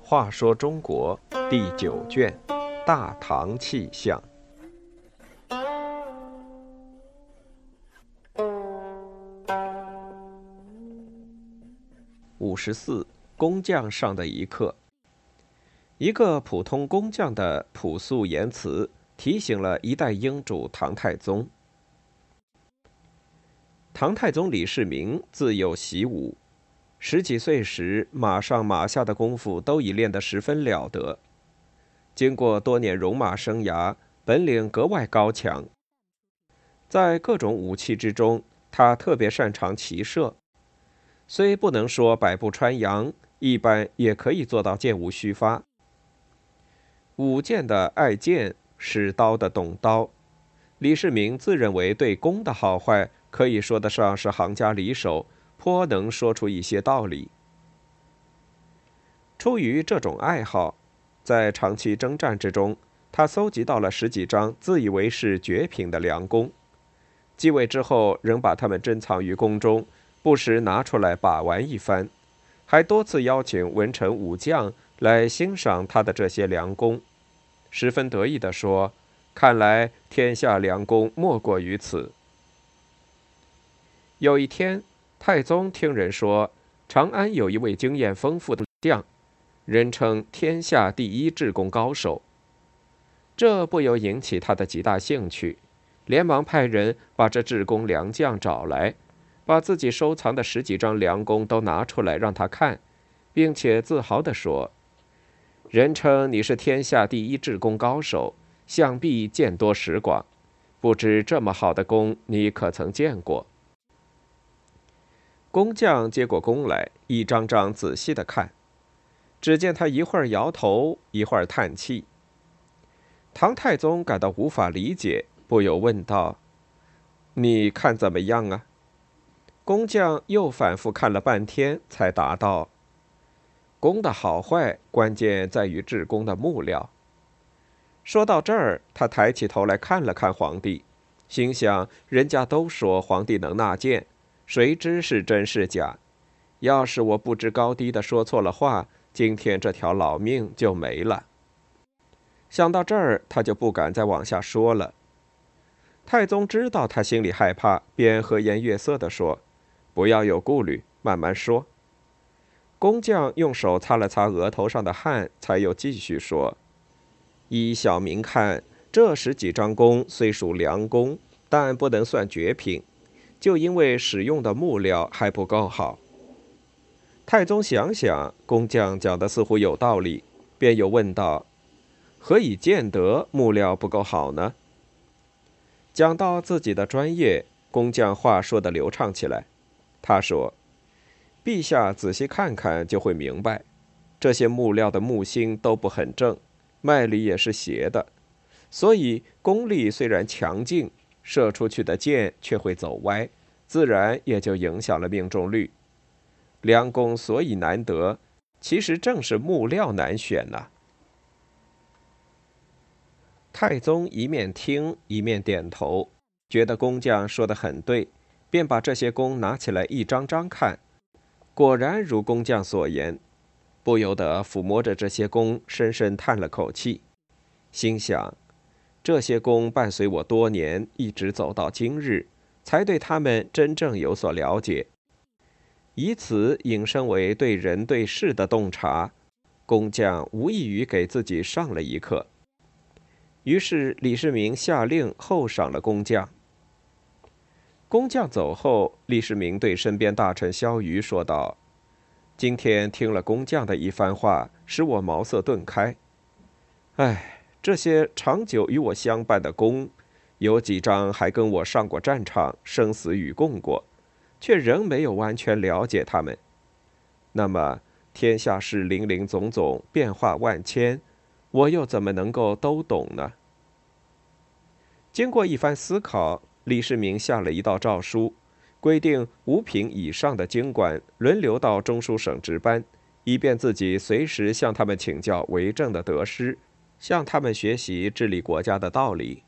话说中国第九卷《大唐气象》五十四，工匠上的一课。一个普通工匠的朴素言辞，提醒了一代英主唐太宗。唐太宗李世民自幼习武。十几岁时，马上马下的功夫都已练得十分了得。经过多年戎马生涯，本领格外高强。在各种武器之中，他特别擅长骑射。虽不能说百步穿杨，一般也可以做到箭无虚发。舞剑的爱剑，使刀的懂刀。李世民自认为对弓的好坏，可以说得上是行家里手。颇能说出一些道理。出于这种爱好，在长期征战之中，他搜集到了十几张自以为是绝品的良弓。继位之后，仍把它们珍藏于宫中，不时拿出来把玩一番，还多次邀请文臣武将来欣赏他的这些良弓，十分得意地说：“看来天下良弓莫过于此。”有一天。太宗听人说，长安有一位经验丰富的将，人称天下第一制弓高手。这不由引起他的极大兴趣，连忙派人把这制弓良将找来，把自己收藏的十几张良弓都拿出来让他看，并且自豪地说：“人称你是天下第一制弓高手，想必见多识广，不知这么好的弓你可曾见过？”工匠接过弓来，一张张仔细的看，只见他一会儿摇头，一会儿叹气。唐太宗感到无法理解，不由问道：“你看怎么样啊？”工匠又反复看了半天，才答道：“弓的好坏，关键在于制弓的木料。”说到这儿，他抬起头来看了看皇帝，心想：人家都说皇帝能纳谏。谁知是真是假？要是我不知高低的说错了话，今天这条老命就没了。想到这儿，他就不敢再往下说了。太宗知道他心里害怕，便和颜悦色地说：“不要有顾虑，慢慢说。”工匠用手擦了擦额头上的汗，才又继续说：“依小民看，这十几张弓虽属良弓，但不能算绝品。”就因为使用的木料还不够好。太宗想想，工匠讲的似乎有道理，便又问道：“何以见得木料不够好呢？”讲到自己的专业，工匠话说的流畅起来。他说：“陛下仔细看看就会明白，这些木料的木芯都不很正，脉理也是斜的，所以功力虽然强劲。”射出去的箭却会走歪，自然也就影响了命中率。良弓所以难得，其实正是木料难选呐。太宗一面听一面点头，觉得工匠说的很对，便把这些弓拿起来一张张看，果然如工匠所言，不由得抚摸着这些弓，深深叹了口气，心想。这些弓伴随我多年，一直走到今日，才对他们真正有所了解，以此引申为对人对事的洞察。工匠无异于给自己上了一课。于是李世民下令厚赏了工匠。工匠走后，李世民对身边大臣萧瑜说道：“今天听了工匠的一番话，使我茅塞顿开。哎。”这些长久与我相伴的弓，有几张还跟我上过战场，生死与共过，却仍没有完全了解他们。那么，天下事林林总总，变化万千，我又怎么能够都懂呢？经过一番思考，李世民下了一道诏书，规定五品以上的京官轮流到中书省值班，以便自己随时向他们请教为政的得失。向他们学习治理国家的道理。